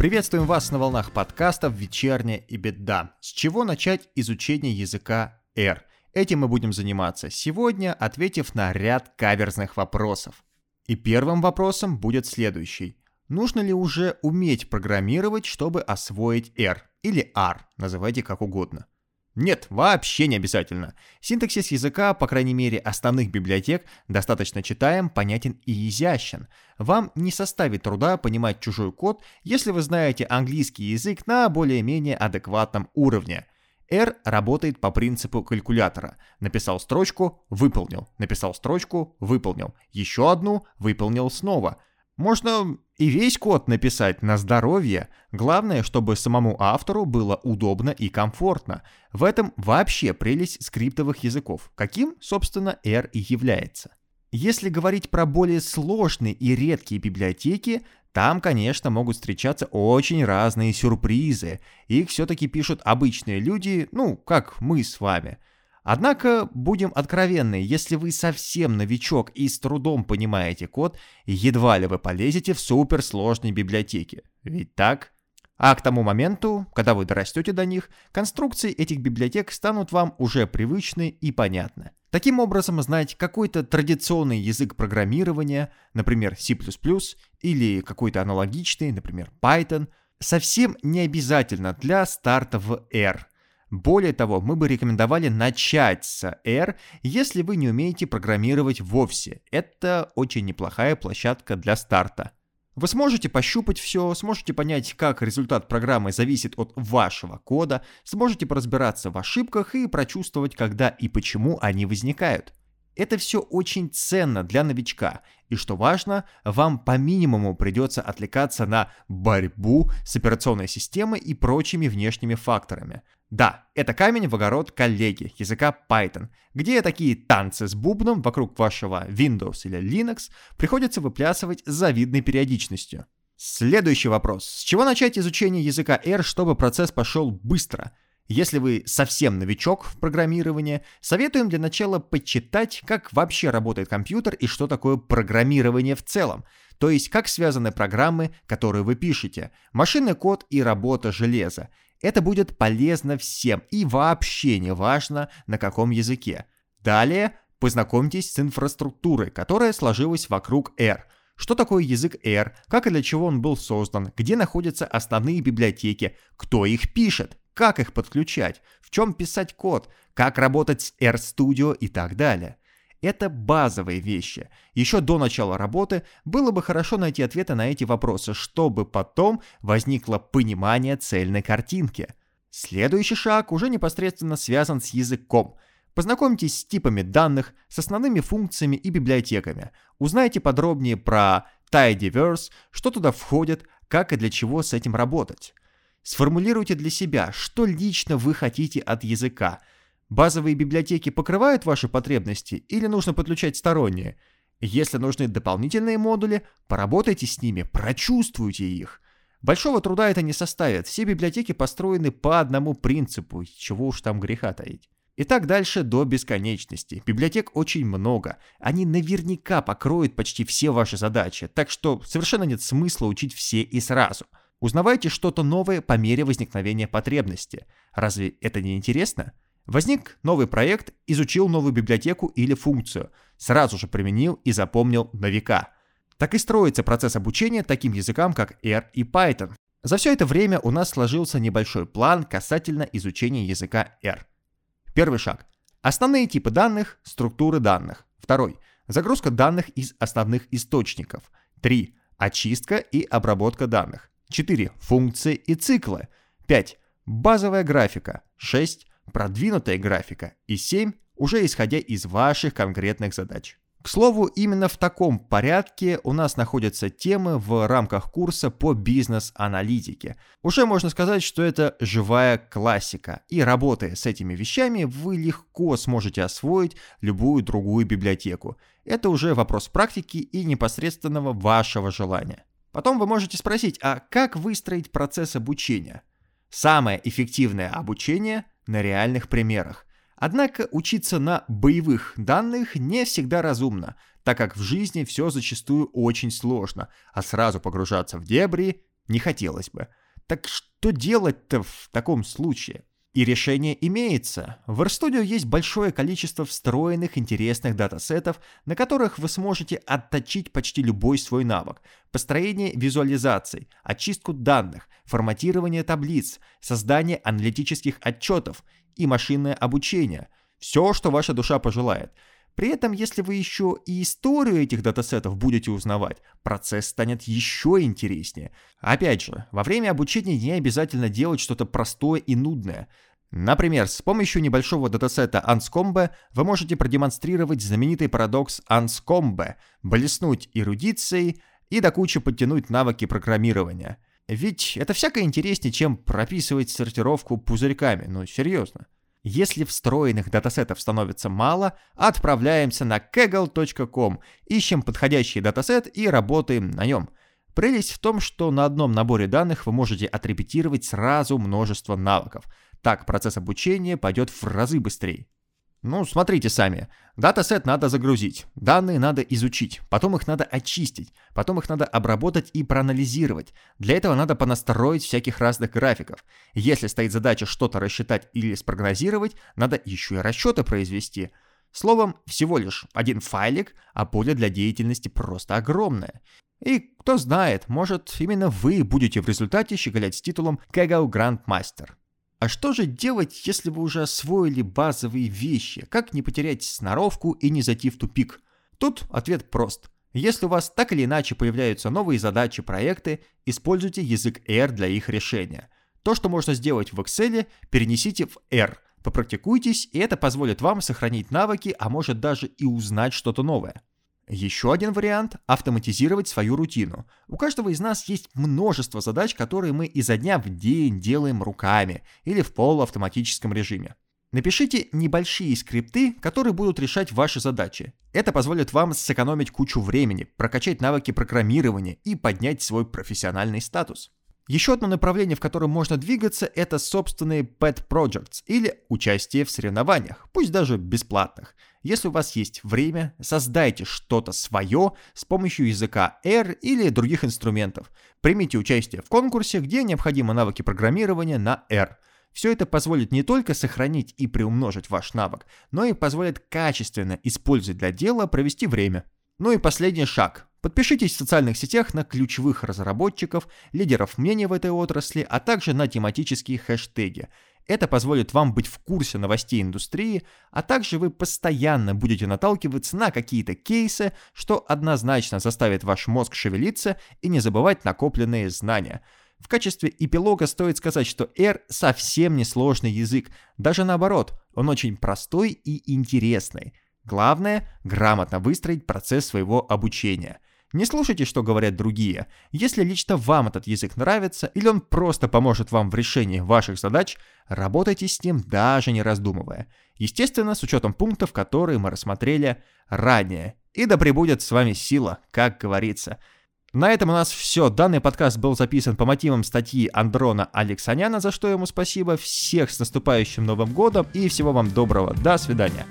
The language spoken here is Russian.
Приветствуем вас на волнах подкастов «Вечерняя и беда». С чего начать изучение языка R? Этим мы будем заниматься сегодня, ответив на ряд каверзных вопросов. И первым вопросом будет следующий. Нужно ли уже уметь программировать, чтобы освоить R? Или R, называйте как угодно. Нет, вообще не обязательно. Синтаксис языка, по крайней мере основных библиотек, достаточно читаем, понятен и изящен. Вам не составит труда понимать чужой код, если вы знаете английский язык на более-менее адекватном уровне. R работает по принципу калькулятора. Написал строчку, выполнил. Написал строчку, выполнил. Еще одну, выполнил снова. Можно и весь код написать на здоровье. Главное, чтобы самому автору было удобно и комфортно. В этом вообще прелесть скриптовых языков, каким, собственно, R и является. Если говорить про более сложные и редкие библиотеки, там, конечно, могут встречаться очень разные сюрпризы. Их все-таки пишут обычные люди, ну, как мы с вами – Однако, будем откровенны, если вы совсем новичок и с трудом понимаете код, едва ли вы полезете в суперсложные библиотеки. Ведь так? А к тому моменту, когда вы дорастете до них, конструкции этих библиотек станут вам уже привычны и понятны. Таким образом, знать какой-то традиционный язык программирования, например, C++, или какой-то аналогичный, например, Python, совсем не обязательно для старта в R – более того, мы бы рекомендовали начать с R, если вы не умеете программировать вовсе. Это очень неплохая площадка для старта. Вы сможете пощупать все, сможете понять, как результат программы зависит от вашего кода, сможете поразбираться в ошибках и прочувствовать, когда и почему они возникают. Это все очень ценно для новичка, и что важно, вам по минимуму придется отвлекаться на борьбу с операционной системой и прочими внешними факторами. Да, это камень в огород коллеги языка Python, где такие танцы с бубном вокруг вашего Windows или Linux приходится выплясывать с завидной периодичностью. Следующий вопрос. С чего начать изучение языка R, чтобы процесс пошел быстро? Если вы совсем новичок в программировании, советуем для начала почитать, как вообще работает компьютер и что такое программирование в целом, то есть как связаны программы, которые вы пишете, машинный код и работа железа, это будет полезно всем и вообще не важно на каком языке. Далее познакомьтесь с инфраструктурой, которая сложилась вокруг R. Что такое язык R, как и для чего он был создан, где находятся основные библиотеки, кто их пишет, как их подключать, в чем писать код, как работать с RStudio и так далее. Это базовые вещи. Еще до начала работы было бы хорошо найти ответы на эти вопросы, чтобы потом возникло понимание цельной картинки. Следующий шаг уже непосредственно связан с языком. Познакомьтесь с типами данных, с основными функциями и библиотеками. Узнайте подробнее про Tidyverse, что туда входит, как и для чего с этим работать. Сформулируйте для себя, что лично вы хотите от языка – Базовые библиотеки покрывают ваши потребности или нужно подключать сторонние? Если нужны дополнительные модули, поработайте с ними, прочувствуйте их. Большого труда это не составит, все библиотеки построены по одному принципу, чего уж там греха таить. И так дальше до бесконечности. Библиотек очень много. Они наверняка покроют почти все ваши задачи, так что совершенно нет смысла учить все и сразу. Узнавайте что-то новое по мере возникновения потребности. Разве это не интересно? Возник новый проект, изучил новую библиотеку или функцию, сразу же применил и запомнил на века. Так и строится процесс обучения таким языкам, как R и Python. За все это время у нас сложился небольшой план касательно изучения языка R. Первый шаг. Основные типы данных, структуры данных. Второй. Загрузка данных из основных источников. 3. Очистка и обработка данных. 4. Функции и циклы. 5. Базовая графика. 6 продвинутая графика и 7 уже исходя из ваших конкретных задач. К слову, именно в таком порядке у нас находятся темы в рамках курса по бизнес-аналитике. Уже можно сказать, что это живая классика, и работая с этими вещами, вы легко сможете освоить любую другую библиотеку. Это уже вопрос практики и непосредственного вашего желания. Потом вы можете спросить, а как выстроить процесс обучения? Самое эффективное обучение на реальных примерах. Однако учиться на боевых данных не всегда разумно, так как в жизни все зачастую очень сложно, а сразу погружаться в дебри не хотелось бы. Так что делать-то в таком случае? И решение имеется. В RStudio есть большое количество встроенных интересных датасетов, на которых вы сможете отточить почти любой свой навык. Построение визуализаций, очистку данных, форматирование таблиц, создание аналитических отчетов и машинное обучение. Все, что ваша душа пожелает – при этом, если вы еще и историю этих датасетов будете узнавать, процесс станет еще интереснее. Опять же, во время обучения не обязательно делать что-то простое и нудное. Например, с помощью небольшого датасета Anscombe вы можете продемонстрировать знаменитый парадокс Anscombe, блеснуть эрудицией и до кучи подтянуть навыки программирования. Ведь это всяко интереснее, чем прописывать сортировку пузырьками, ну серьезно. Если встроенных датасетов становится мало, отправляемся на kaggle.com, ищем подходящий датасет и работаем на нем. Прелесть в том, что на одном наборе данных вы можете отрепетировать сразу множество навыков. Так процесс обучения пойдет в разы быстрее. Ну, смотрите сами. Датасет надо загрузить, данные надо изучить, потом их надо очистить, потом их надо обработать и проанализировать. Для этого надо понастроить всяких разных графиков. Если стоит задача что-то рассчитать или спрогнозировать, надо еще и расчеты произвести. Словом, всего лишь один файлик, а поле для деятельности просто огромное. И кто знает, может именно вы будете в результате щеголять с титулом Kaggle Grandmaster. А что же делать, если вы уже освоили базовые вещи? Как не потерять сноровку и не зайти в тупик? Тут ответ прост. Если у вас так или иначе появляются новые задачи, проекты, используйте язык R для их решения. То, что можно сделать в Excel, перенесите в R. Попрактикуйтесь, и это позволит вам сохранить навыки, а может даже и узнать что-то новое. Еще один вариант – автоматизировать свою рутину. У каждого из нас есть множество задач, которые мы изо дня в день делаем руками или в полуавтоматическом режиме. Напишите небольшие скрипты, которые будут решать ваши задачи. Это позволит вам сэкономить кучу времени, прокачать навыки программирования и поднять свой профессиональный статус. Еще одно направление, в котором можно двигаться, это собственные pet projects или участие в соревнованиях, пусть даже бесплатных – если у вас есть время, создайте что-то свое с помощью языка R или других инструментов. Примите участие в конкурсе, где необходимы навыки программирования на R. Все это позволит не только сохранить и приумножить ваш навык, но и позволит качественно использовать для дела провести время. Ну и последний шаг. Подпишитесь в социальных сетях на ключевых разработчиков, лидеров мнений в этой отрасли, а также на тематические хэштеги. Это позволит вам быть в курсе новостей индустрии, а также вы постоянно будете наталкиваться на какие-то кейсы, что однозначно заставит ваш мозг шевелиться и не забывать накопленные знания. В качестве эпилога стоит сказать, что R совсем не сложный язык, даже наоборот, он очень простой и интересный. Главное – грамотно выстроить процесс своего обучения – не слушайте, что говорят другие. Если лично вам этот язык нравится или он просто поможет вам в решении ваших задач, работайте с ним даже не раздумывая. Естественно, с учетом пунктов, которые мы рассмотрели ранее. И да пребудет с вами сила, как говорится. На этом у нас все. Данный подкаст был записан по мотивам статьи Андрона Алексаняна, за что ему спасибо. Всех с наступающим Новым Годом и всего вам доброго. До свидания.